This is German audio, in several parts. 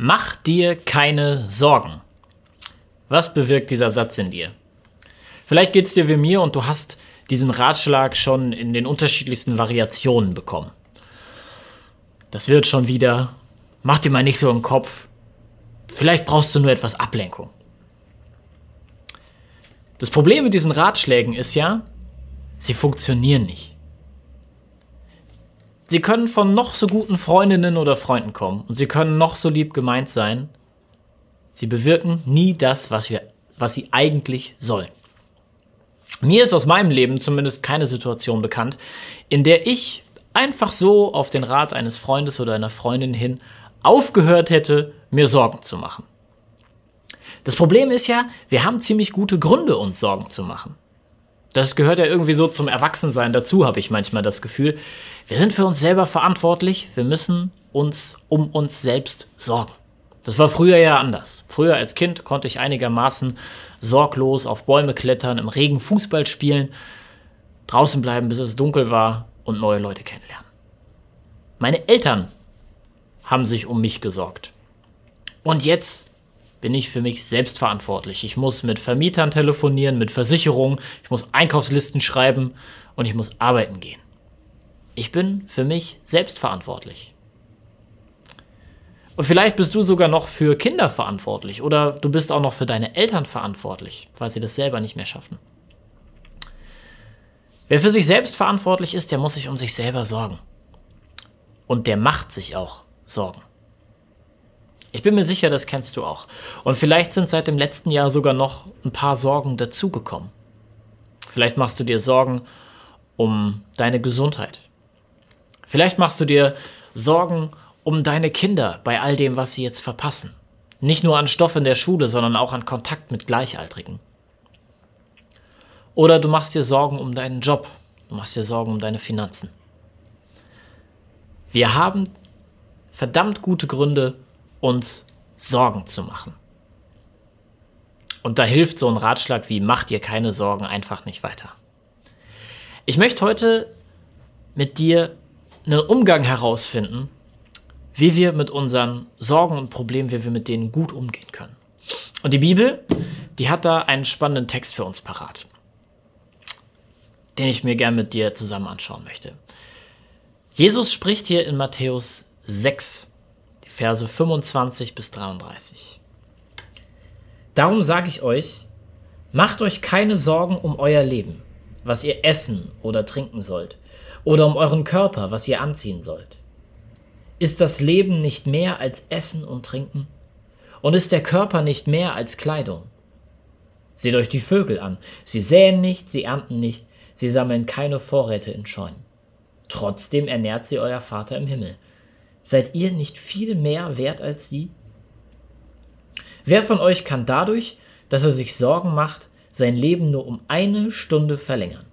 Mach dir keine Sorgen. Was bewirkt dieser Satz in dir? Vielleicht geht es dir wie mir und du hast diesen Ratschlag schon in den unterschiedlichsten Variationen bekommen. Das wird schon wieder. Mach dir mal nicht so im Kopf. Vielleicht brauchst du nur etwas Ablenkung. Das Problem mit diesen Ratschlägen ist ja, sie funktionieren nicht. Sie können von noch so guten Freundinnen oder Freunden kommen und sie können noch so lieb gemeint sein. Sie bewirken nie das, was, wir, was sie eigentlich sollen. Mir ist aus meinem Leben zumindest keine Situation bekannt, in der ich einfach so auf den Rat eines Freundes oder einer Freundin hin aufgehört hätte, mir Sorgen zu machen. Das Problem ist ja, wir haben ziemlich gute Gründe, uns Sorgen zu machen. Das gehört ja irgendwie so zum Erwachsensein dazu, habe ich manchmal das Gefühl. Wir sind für uns selber verantwortlich, wir müssen uns um uns selbst sorgen. Das war früher ja anders. Früher als Kind konnte ich einigermaßen sorglos auf Bäume klettern, im Regen Fußball spielen, draußen bleiben, bis es dunkel war und neue Leute kennenlernen. Meine Eltern haben sich um mich gesorgt. Und jetzt bin ich für mich selbst verantwortlich. Ich muss mit Vermietern telefonieren, mit Versicherungen, ich muss Einkaufslisten schreiben und ich muss arbeiten gehen. Ich bin für mich selbst verantwortlich. Und vielleicht bist du sogar noch für Kinder verantwortlich oder du bist auch noch für deine Eltern verantwortlich, weil sie das selber nicht mehr schaffen. Wer für sich selbst verantwortlich ist, der muss sich um sich selber sorgen. Und der macht sich auch Sorgen. Ich bin mir sicher, das kennst du auch. Und vielleicht sind seit dem letzten Jahr sogar noch ein paar Sorgen dazugekommen. Vielleicht machst du dir Sorgen um deine Gesundheit. Vielleicht machst du dir Sorgen um deine Kinder bei all dem, was sie jetzt verpassen. Nicht nur an Stoff in der Schule, sondern auch an Kontakt mit Gleichaltrigen. Oder du machst dir Sorgen um deinen Job. Du machst dir Sorgen um deine Finanzen. Wir haben verdammt gute Gründe, uns Sorgen zu machen. Und da hilft so ein Ratschlag wie mach dir keine Sorgen einfach nicht weiter. Ich möchte heute mit dir einen Umgang herausfinden, wie wir mit unseren Sorgen und Problemen, wie wir mit denen gut umgehen können. Und die Bibel, die hat da einen spannenden Text für uns parat, den ich mir gern mit dir zusammen anschauen möchte. Jesus spricht hier in Matthäus 6, die Verse 25 bis 33. Darum sage ich euch, macht euch keine Sorgen um euer Leben, was ihr essen oder trinken sollt, oder um euren Körper, was ihr anziehen sollt. Ist das Leben nicht mehr als Essen und Trinken? Und ist der Körper nicht mehr als Kleidung? Seht euch die Vögel an. Sie säen nicht, sie ernten nicht, sie sammeln keine Vorräte in Scheunen. Trotzdem ernährt sie euer Vater im Himmel. Seid ihr nicht viel mehr wert als sie? Wer von euch kann dadurch, dass er sich Sorgen macht, sein Leben nur um eine Stunde verlängern?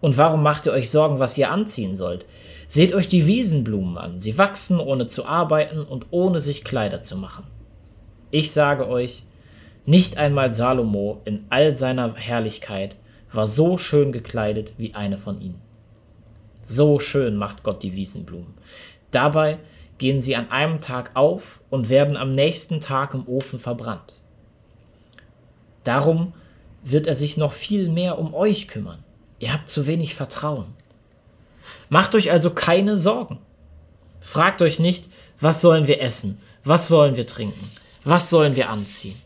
Und warum macht ihr euch Sorgen, was ihr anziehen sollt? Seht euch die Wiesenblumen an. Sie wachsen, ohne zu arbeiten und ohne sich Kleider zu machen. Ich sage euch, nicht einmal Salomo in all seiner Herrlichkeit war so schön gekleidet wie eine von ihnen. So schön macht Gott die Wiesenblumen. Dabei gehen sie an einem Tag auf und werden am nächsten Tag im Ofen verbrannt. Darum wird er sich noch viel mehr um euch kümmern. Ihr habt zu wenig Vertrauen. Macht euch also keine Sorgen. Fragt euch nicht, was sollen wir essen, was wollen wir trinken, was sollen wir anziehen.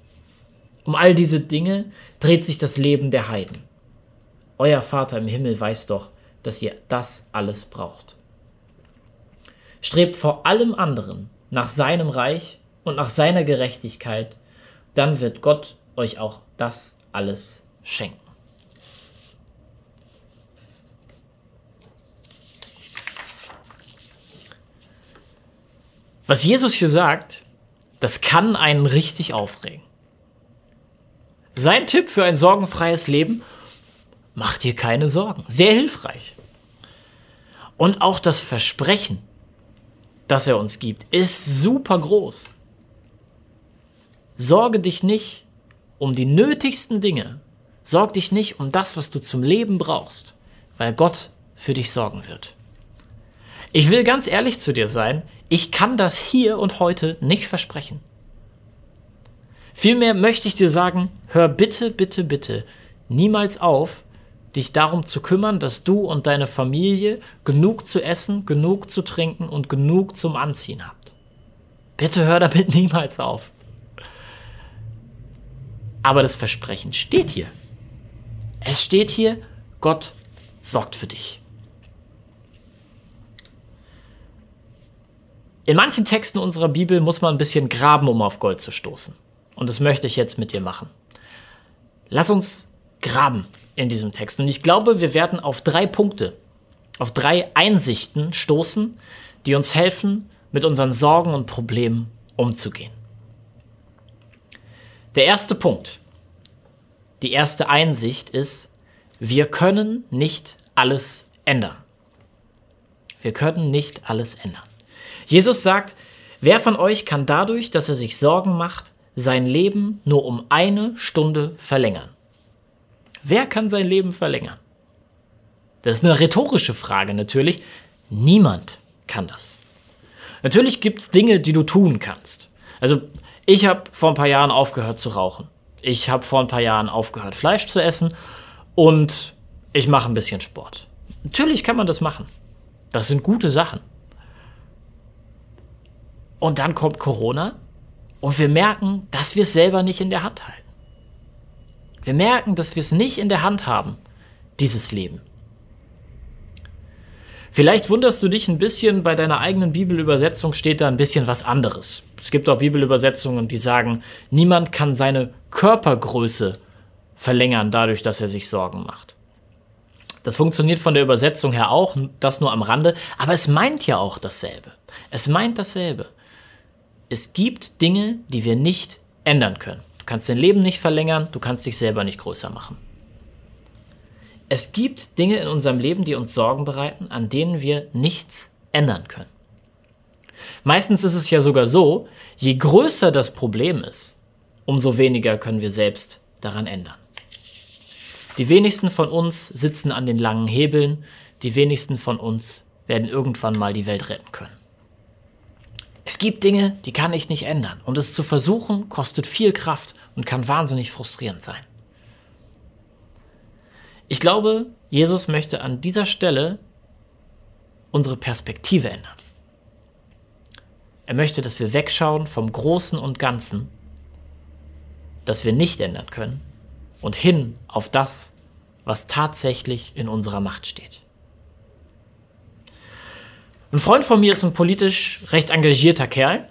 Um all diese Dinge dreht sich das Leben der Heiden. Euer Vater im Himmel weiß doch, dass ihr das alles braucht. Strebt vor allem anderen nach seinem Reich und nach seiner Gerechtigkeit, dann wird Gott euch auch das alles schenken. Was Jesus hier sagt, das kann einen richtig aufregen. Sein Tipp für ein sorgenfreies Leben, macht dir keine Sorgen. Sehr hilfreich. Und auch das Versprechen, das er uns gibt, ist super groß. Sorge dich nicht um die nötigsten Dinge. Sorg dich nicht um das, was du zum Leben brauchst, weil Gott für dich sorgen wird. Ich will ganz ehrlich zu dir sein, Ich kann das hier und heute nicht versprechen. Vielmehr möchte ich dir sagen, hör bitte, bitte, bitte niemals auf, dich darum zu kümmern, dass du und deine Familie genug zu essen, genug zu trinken und genug zum Anziehen habt. Bitte hör damit niemals auf. Aber das Versprechen steht hier. Es steht hier, Gott sorgt für dich. In manchen Texten unserer Bibel muss man ein bisschen graben, um auf Gold zu stoßen. Und das möchte ich jetzt mit dir machen. Lass uns graben in diesem Text. Und ich glaube, wir werden auf drei Punkte, auf drei Einsichten stoßen, die uns helfen, mit unseren Sorgen und Problemen umzugehen. Der erste Punkt, die erste Einsicht ist, wir können nicht alles ändern. Wir können nicht alles ändern. Jesus sagt, wer von euch kann dadurch, dass er sich Sorgen macht, sein Leben nur um eine Stunde verlängern? Wer kann sein Leben verlängern? Das ist eine rhetorische Frage natürlich. Niemand kann das. Natürlich gibt es Dinge, die du tun kannst. Also ich habe vor ein paar Jahren aufgehört zu rauchen. Ich habe vor ein paar Jahren aufgehört, Fleisch zu essen und ich mache ein bisschen Sport. Natürlich kann man das machen. Das sind gute Sachen. Und dann kommt Corona und wir merken, dass wir es selber nicht in der Hand halten. Wir merken, dass wir es nicht in der Hand haben, dieses Leben. Vielleicht wunderst du dich ein bisschen, bei deiner eigenen Bibelübersetzung steht da ein bisschen was anderes. Es gibt auch Bibelübersetzungen, die sagen, niemand kann seine Körpergröße verlängern dadurch, dass er sich Sorgen macht. Das funktioniert von der Übersetzung her auch, das nur am Rande, aber es meint ja auch dasselbe. Es meint dasselbe. Es gibt Dinge, die wir nicht ändern können. Du kannst dein Leben nicht verlängern, du kannst dich selber nicht größer machen. Es gibt Dinge in unserem Leben, die uns Sorgen bereiten, an denen wir nichts ändern können. Meistens ist es ja sogar so, je größer das Problem ist, umso weniger können wir selbst daran ändern. Die wenigsten von uns sitzen an den langen Hebeln, die wenigsten von uns werden irgendwann mal die Welt retten können. Es gibt Dinge, die kann ich nicht ändern. Und es zu versuchen, kostet viel Kraft und kann wahnsinnig frustrierend sein. Ich glaube, Jesus möchte an dieser Stelle unsere Perspektive ändern. Er möchte, dass wir wegschauen vom Großen und Ganzen, das wir nicht ändern können, und hin auf das, was tatsächlich in unserer Macht steht. Ein Freund von mir ist ein politisch recht engagierter Kerl.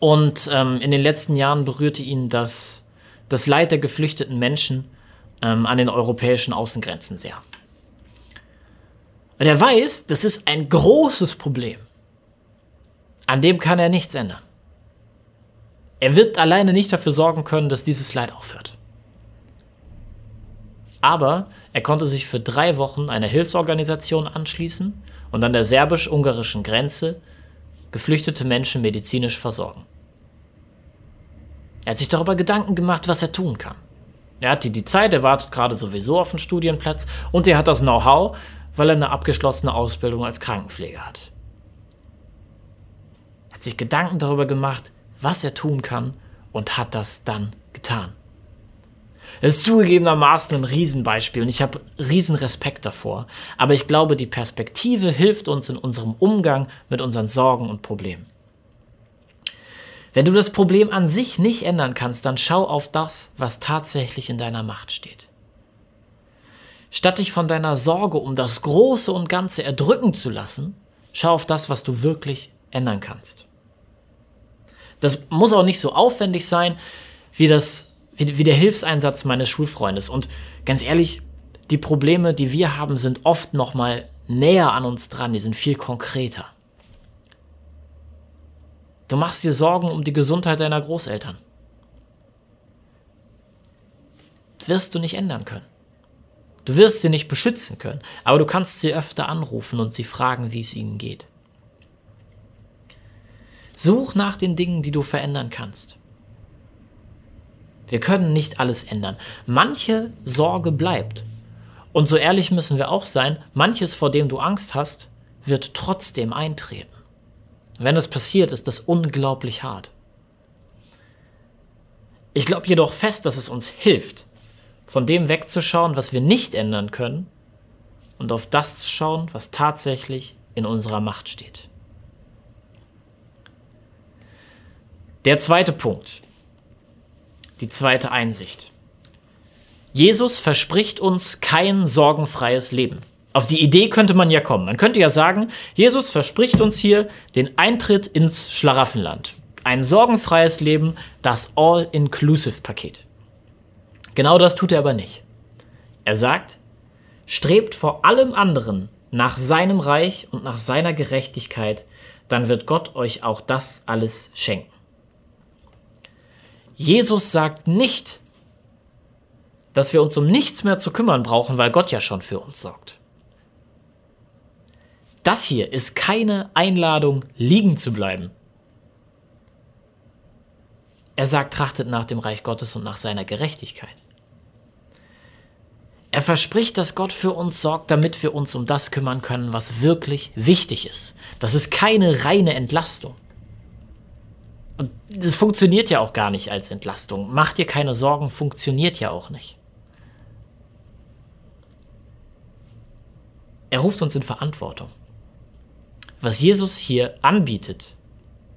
Und ähm, in den letzten Jahren berührte ihn das, das Leid der geflüchteten Menschen ähm, an den europäischen Außengrenzen sehr. Und er weiß, das ist ein großes Problem. An dem kann er nichts ändern. Er wird alleine nicht dafür sorgen können, dass dieses Leid aufhört. Aber er konnte sich für drei Wochen einer Hilfsorganisation anschließen und an der serbisch-ungarischen Grenze geflüchtete Menschen medizinisch versorgen. Er hat sich darüber Gedanken gemacht, was er tun kann. Er hat die Zeit, er wartet gerade sowieso auf einen Studienplatz und er hat das Know-how, weil er eine abgeschlossene Ausbildung als Krankenpfleger hat. Er hat sich Gedanken darüber gemacht, was er tun kann und hat das dann getan. Es ist zugegebenermaßen ein Riesenbeispiel und ich habe riesen Respekt davor. Aber ich glaube, die Perspektive hilft uns in unserem Umgang mit unseren Sorgen und Problemen. Wenn du das Problem an sich nicht ändern kannst, dann schau auf das, was tatsächlich in deiner Macht steht. Statt dich von deiner Sorge um das Große und Ganze erdrücken zu lassen, schau auf das, was du wirklich ändern kannst. Das muss auch nicht so aufwendig sein, wie das wie, wie der Hilfseinsatz meines Schulfreundes. Und ganz ehrlich, die Probleme, die wir haben, sind oft noch mal näher an uns dran, die sind viel konkreter. Du machst dir Sorgen um die Gesundheit deiner Großeltern. Wirst du nicht ändern können. Du wirst sie nicht beschützen können, aber du kannst sie öfter anrufen und sie fragen, wie es ihnen geht. Such nach den Dingen, die du verändern kannst. Wir können nicht alles ändern. Manche Sorge bleibt. Und so ehrlich müssen wir auch sein, manches, vor dem du Angst hast, wird trotzdem eintreten. Wenn das passiert, ist das unglaublich hart. Ich glaube jedoch fest, dass es uns hilft, von dem wegzuschauen, was wir nicht ändern können, und auf das zu schauen, was tatsächlich in unserer Macht steht. Der zweite Punkt, die zweite Einsicht. Jesus verspricht uns kein sorgenfreies Leben. Auf die Idee könnte man ja kommen. Man könnte ja sagen, Jesus verspricht uns hier den Eintritt ins Schlaraffenland. Ein sorgenfreies Leben, das All-Inclusive-Paket. Genau das tut er aber nicht. Er sagt, strebt vor allem anderen nach seinem Reich und nach seiner Gerechtigkeit, dann wird Gott euch auch das alles schenken. Jesus sagt nicht, dass wir uns um nichts mehr zu kümmern brauchen, weil Gott ja schon für uns sorgt. Das hier ist keine Einladung, liegen zu bleiben. Er sagt, trachtet nach dem Reich Gottes und nach seiner Gerechtigkeit. Er verspricht, dass Gott für uns sorgt, damit wir uns um das kümmern können, was wirklich wichtig ist. Das ist keine reine Entlastung. Und das funktioniert ja auch gar nicht als Entlastung. Mach dir keine Sorgen, funktioniert ja auch nicht. Er ruft uns in Verantwortung. Was Jesus hier anbietet,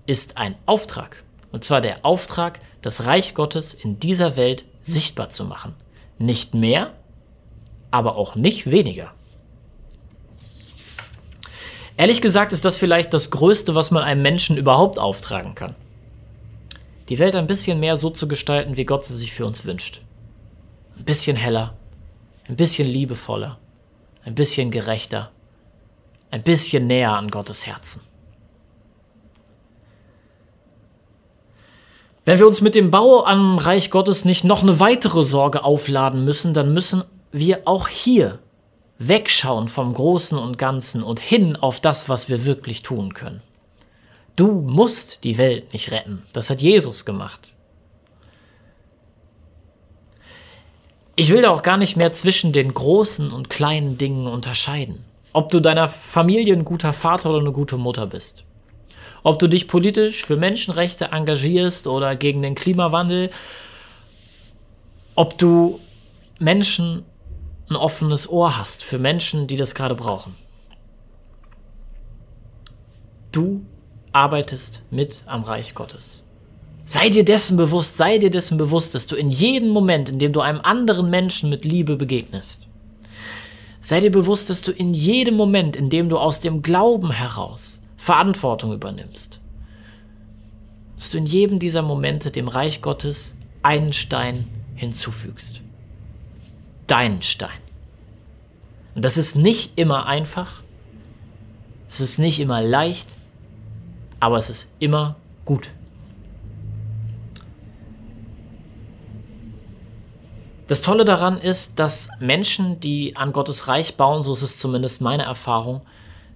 ist ein Auftrag. Und zwar der Auftrag, das Reich Gottes in dieser Welt sichtbar zu machen. Nicht mehr, aber auch nicht weniger. Ehrlich gesagt ist das vielleicht das Größte, was man einem Menschen überhaupt auftragen kann. Die Welt ein bisschen mehr so zu gestalten, wie Gott sie sich für uns wünscht. Ein bisschen heller, ein bisschen liebevoller, ein bisschen gerechter, ein bisschen näher an Gottes Herzen. Wenn wir uns mit dem Bau am Reich Gottes nicht noch eine weitere Sorge aufladen müssen, dann müssen wir auch hier wegschauen vom Großen und Ganzen und hin auf das, was wir wirklich tun können. Du musst die Welt nicht retten. Das hat Jesus gemacht. Ich will da auch gar nicht mehr zwischen den großen und kleinen Dingen unterscheiden. Ob du deiner Familie ein guter Vater oder eine gute Mutter bist. Ob du dich politisch für Menschenrechte engagierst oder gegen den Klimawandel. Ob du Menschen ein offenes Ohr hast für Menschen, die das gerade brauchen. Du arbeitest mit am Reich Gottes. Sei dir dessen bewusst, sei dir dessen bewusst, dass du in jedem Moment, in dem du einem anderen Menschen mit Liebe begegnest, sei dir bewusst, dass du in jedem Moment, in dem du aus dem Glauben heraus Verantwortung übernimmst, dass du in jedem dieser Momente dem Reich Gottes einen Stein hinzufügst deinen Stein. Und das ist nicht immer einfach, es ist nicht immer leicht, aber es ist immer gut. Das Tolle daran ist, dass Menschen, die an Gottes Reich bauen, so ist es zumindest meine Erfahrung,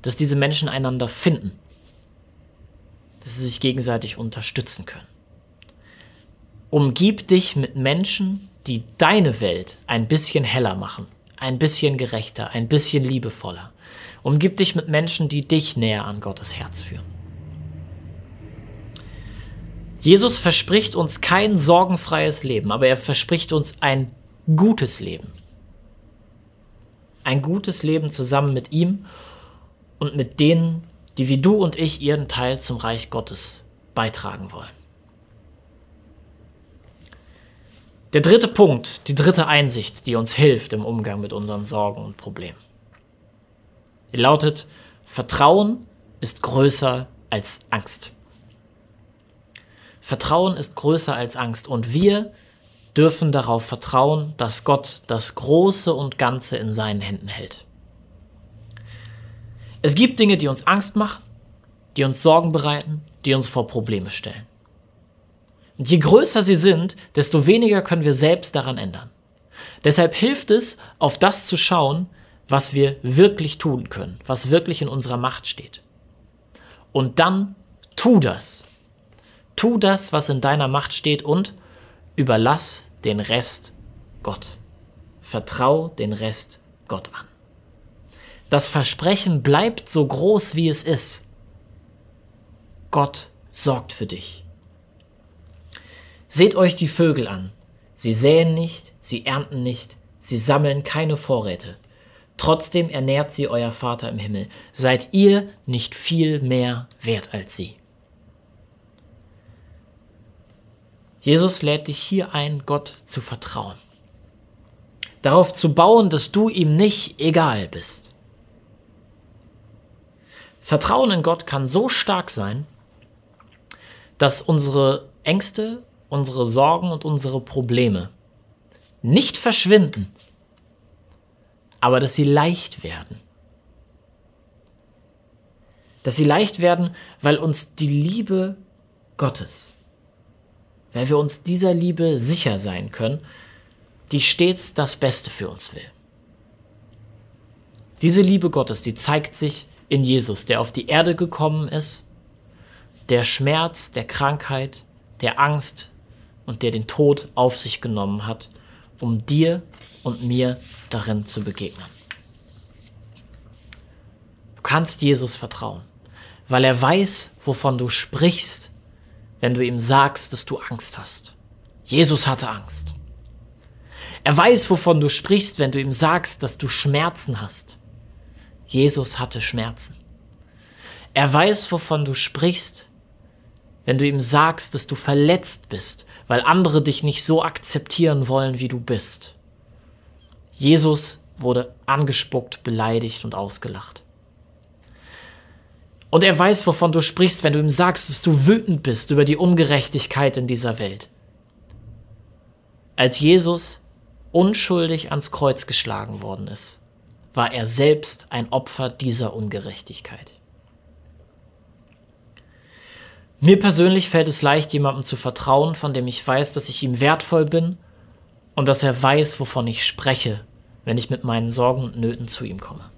dass diese Menschen einander finden, dass sie sich gegenseitig unterstützen können. Umgib dich mit Menschen, die deine Welt ein bisschen heller machen, ein bisschen gerechter, ein bisschen liebevoller. Umgib dich mit Menschen, die dich näher an Gottes Herz führen. Jesus verspricht uns kein sorgenfreies Leben, aber er verspricht uns ein gutes Leben. Ein gutes Leben zusammen mit ihm und mit denen, die wie du und ich ihren Teil zum Reich Gottes beitragen wollen. Der dritte Punkt, die dritte Einsicht, die uns hilft im Umgang mit unseren Sorgen und Problemen. Die lautet, Vertrauen ist größer als Angst. Vertrauen ist größer als Angst und wir dürfen darauf vertrauen, dass Gott das Große und Ganze in seinen Händen hält. Es gibt Dinge, die uns Angst machen, die uns Sorgen bereiten, die uns vor Probleme stellen. Und je größer sie sind, desto weniger können wir selbst daran ändern. Deshalb hilft es, auf das zu schauen, was wir wirklich tun können, was wirklich in unserer Macht steht. Und dann tu das. Tu das, was in deiner Macht steht und überlass den Rest Gott. Vertrau den Rest Gott an. Das Versprechen bleibt so groß, wie es ist. Gott sorgt für dich. Seht euch die Vögel an. Sie säen nicht, sie ernten nicht, sie sammeln keine Vorräte. Trotzdem ernährt sie euer Vater im Himmel. Seid ihr nicht viel mehr wert als sie? Jesus lädt dich hier ein, Gott zu vertrauen. Darauf zu bauen, dass du ihm nicht egal bist. Vertrauen in Gott kann so stark sein, dass unsere Ängste, unsere Sorgen und unsere Probleme nicht verschwinden, aber dass sie leicht werden. Dass sie leicht werden, weil uns die Liebe Gottes, weil wir uns dieser Liebe sicher sein können, die stets das Beste für uns will. Diese Liebe Gottes, die zeigt sich in Jesus, der auf die Erde gekommen ist, der Schmerz, der Krankheit, der Angst und der den Tod auf sich genommen hat, um dir und mir darin zu begegnen. Du kannst Jesus vertrauen, weil er weiß, wovon du sprichst, wenn du ihm sagst, dass du Angst hast. Jesus hatte Angst. Er weiß, wovon du sprichst, wenn du ihm sagst, dass du Schmerzen hast. Jesus hatte Schmerzen. Er weiß, wovon du sprichst, wenn du ihm sagst, dass du verletzt bist, weil andere dich nicht so akzeptieren wollen, wie du bist. Jesus wurde angespuckt, beleidigt und ausgelacht. Und er weiß, wovon du sprichst, wenn du ihm sagst, dass du wütend bist über die Ungerechtigkeit in dieser Welt. Als Jesus unschuldig ans Kreuz geschlagen worden ist, war er selbst ein Opfer dieser Ungerechtigkeit. Mir persönlich fällt es leicht, jemandem zu vertrauen, von dem ich weiß, dass ich ihm wertvoll bin und dass er weiß, wovon ich spreche, wenn ich mit meinen Sorgen und Nöten zu ihm komme.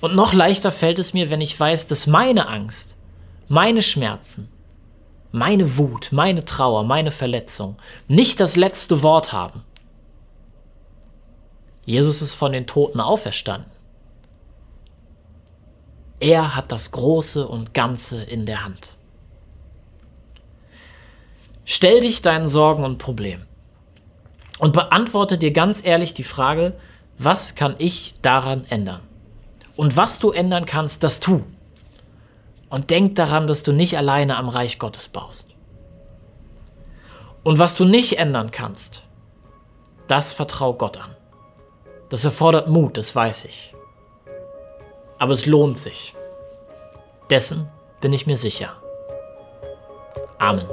Und noch leichter fällt es mir, wenn ich weiß, dass meine Angst, meine Schmerzen, meine Wut, meine Trauer, meine Verletzung nicht das letzte Wort haben. Jesus ist von den Toten auferstanden. Er hat das Große und Ganze in der Hand. Stell dich deinen Sorgen und Problemen und beantworte dir ganz ehrlich die Frage, was kann ich daran ändern? Und was du ändern kannst, das tu. Und denk daran, dass du nicht alleine am Reich Gottes baust. Und was du nicht ändern kannst, das vertrau Gott an. Das erfordert Mut, das weiß ich. Aber es lohnt sich. Dessen bin ich mir sicher. Amen.